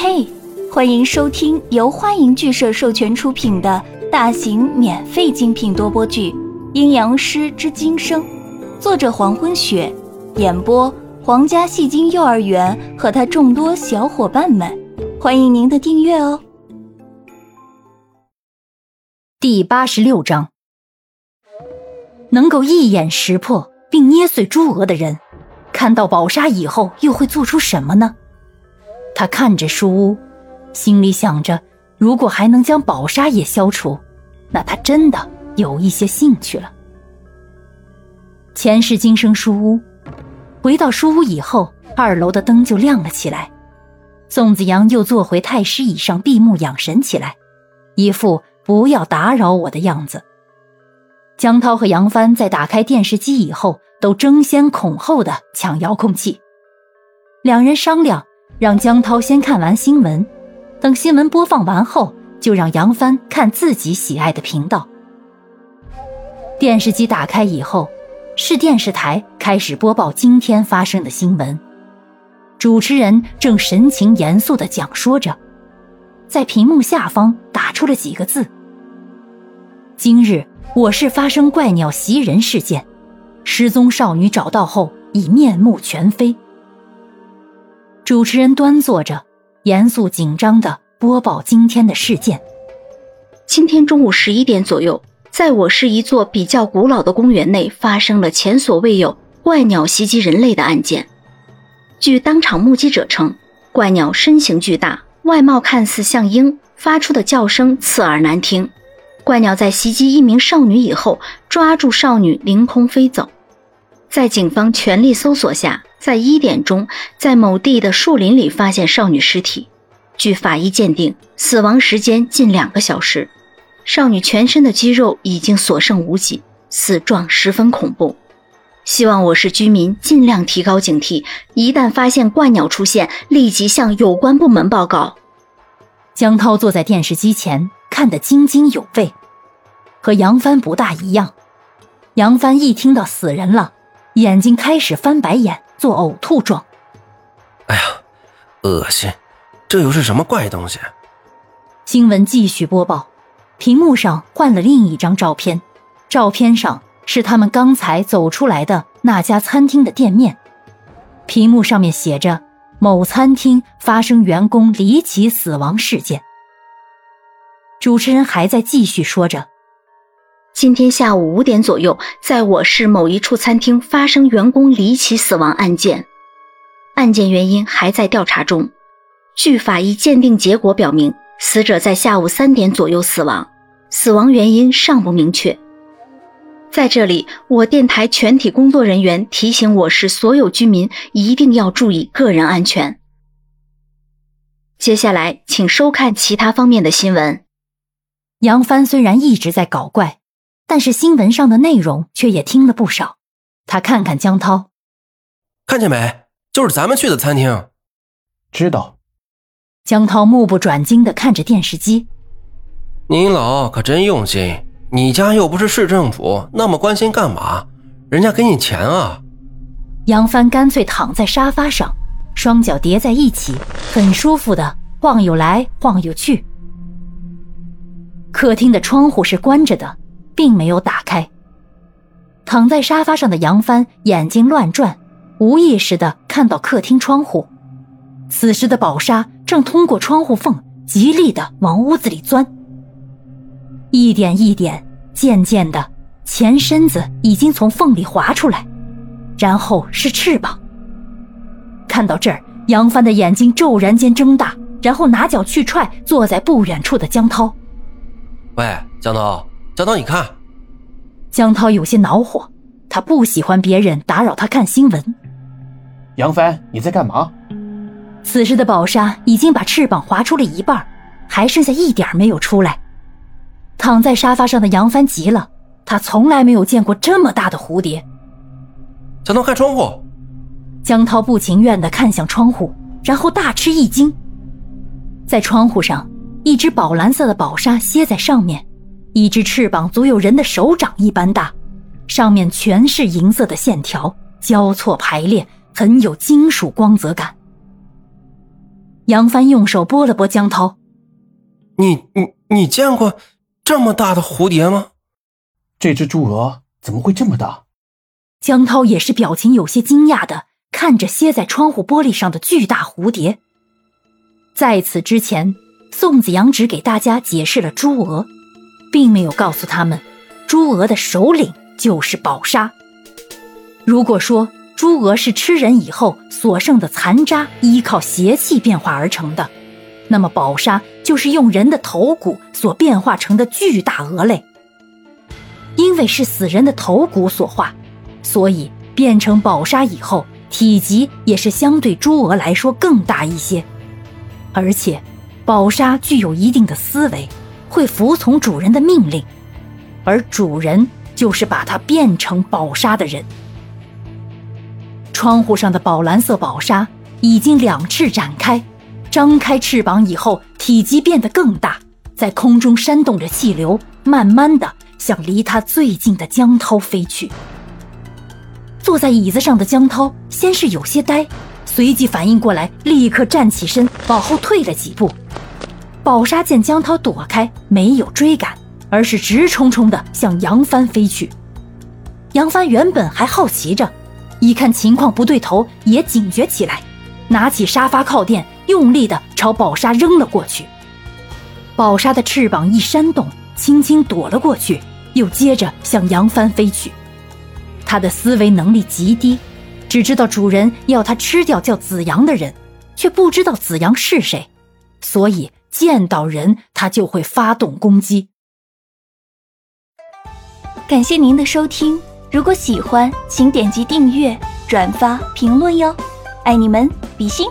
嘿，欢迎收听由欢迎剧社授权出品的大型免费精品多播剧《阴阳师之今生》，作者黄昏雪，演播皇家戏精幼儿园和他众多小伙伴们，欢迎您的订阅哦。第八十六章，能够一眼识破并捏碎朱娥的人，看到宝沙以后又会做出什么呢？他看着书屋，心里想着，如果还能将宝沙也消除，那他真的有一些兴趣了。前世今生书屋，回到书屋以后，二楼的灯就亮了起来。宋子阳又坐回太师椅上闭目养神起来，一副不要打扰我的样子。江涛和杨帆在打开电视机以后，都争先恐后的抢遥控器，两人商量。让江涛先看完新闻，等新闻播放完后，就让杨帆看自己喜爱的频道。电视机打开以后，是电视台开始播报今天发生的新闻。主持人正神情严肃地讲说着，在屏幕下方打出了几个字：“今日我市发生怪鸟袭人事件，失踪少女找到后已面目全非。”主持人端坐着，严肃紧张地播报今天的事件。今天中午十一点左右，在我市一座比较古老的公园内，发生了前所未有怪鸟袭击人类的案件。据当场目击者称，怪鸟身形巨大，外貌看似像鹰，发出的叫声刺耳难听。怪鸟在袭击一名少女以后，抓住少女凌空飞走。在警方全力搜索下。在一点钟，在某地的树林里发现少女尸体。据法医鉴定，死亡时间近两个小时。少女全身的肌肉已经所剩无几，死状十分恐怖。希望我市居民尽量提高警惕，一旦发现怪鸟出现，立即向有关部门报告。江涛坐在电视机前，看得津津有味，和杨帆不大一样。杨帆一听到死人了，眼睛开始翻白眼。做呕吐状。哎呀，恶心！这又是什么怪东西？新闻继续播报，屏幕上换了另一张照片，照片上是他们刚才走出来的那家餐厅的店面，屏幕上面写着“某餐厅发生员工离奇死亡事件”。主持人还在继续说着。今天下午五点左右，在我市某一处餐厅发生员工离奇死亡案件，案件原因还在调查中。据法医鉴定结果表明，死者在下午三点左右死亡，死亡原因尚不明确。在这里，我电台全体工作人员提醒我市所有居民一定要注意个人安全。接下来，请收看其他方面的新闻。杨帆虽然一直在搞怪。但是新闻上的内容却也听了不少。他看看江涛，看见没？就是咱们去的餐厅。知道。江涛目不转睛的看着电视机。您老可真用心，你家又不是市政府，那么关心干嘛？人家给你钱啊。杨帆干脆躺在沙发上，双脚叠在一起，很舒服的晃悠来晃悠去。客厅的窗户是关着的。并没有打开。躺在沙发上的杨帆眼睛乱转，无意识的看到客厅窗户。此时的宝沙正通过窗户缝极力的往屋子里钻。一点一点，渐渐的，前身子已经从缝里滑出来，然后是翅膀。看到这儿，杨帆的眼睛骤然间睁大，然后拿脚去踹坐在不远处的江涛。喂，江涛。江涛，你看，江涛有些恼火，他不喜欢别人打扰他看新闻。杨帆，你在干嘛？此时的宝沙已经把翅膀划出了一半，还剩下一点没有出来。躺在沙发上的杨帆急了，他从来没有见过这么大的蝴蝶。江涛，开窗户。江涛不情愿地看向窗户，然后大吃一惊，在窗户上，一只宝蓝色的宝沙歇在上面。一只翅膀足有人的手掌一般大，上面全是银色的线条，交错排列，很有金属光泽感。杨帆用手拨了拨江涛：“你你你见过这么大的蝴蝶吗？这只猪鹅怎么会这么大？”江涛也是表情有些惊讶的看着歇在窗户玻璃上的巨大蝴蝶。在此之前，宋子阳只给大家解释了朱娥，并没有告诉他们，朱娥的首领就是宝沙。如果说朱娥是吃人以后所剩的残渣，依靠邪气变化而成的，那么宝沙就是用人的头骨所变化成的巨大鹅类。因为是死人的头骨所化。所以变成宝沙以后，体积也是相对猪鹅来说更大一些，而且宝沙具有一定的思维，会服从主人的命令，而主人就是把它变成宝沙的人。窗户上的宝蓝色宝沙已经两翅展开，张开翅膀以后，体积变得更大，在空中扇动着气流，慢慢的向离它最近的江涛飞去。坐在椅子上的江涛先是有些呆，随即反应过来，立刻站起身，往后退了几步。宝沙见江涛躲开，没有追赶，而是直冲冲地向杨帆飞去。杨帆原本还好奇着，一看情况不对头，也警觉起来，拿起沙发靠垫，用力地朝宝沙扔了过去。宝沙的翅膀一扇动，轻轻躲了过去，又接着向杨帆飞去。他的思维能力极低，只知道主人要他吃掉叫子阳的人，却不知道子阳是谁，所以见到人它就会发动攻击。感谢您的收听，如果喜欢，请点击订阅、转发、评论哟，爱你们，比心。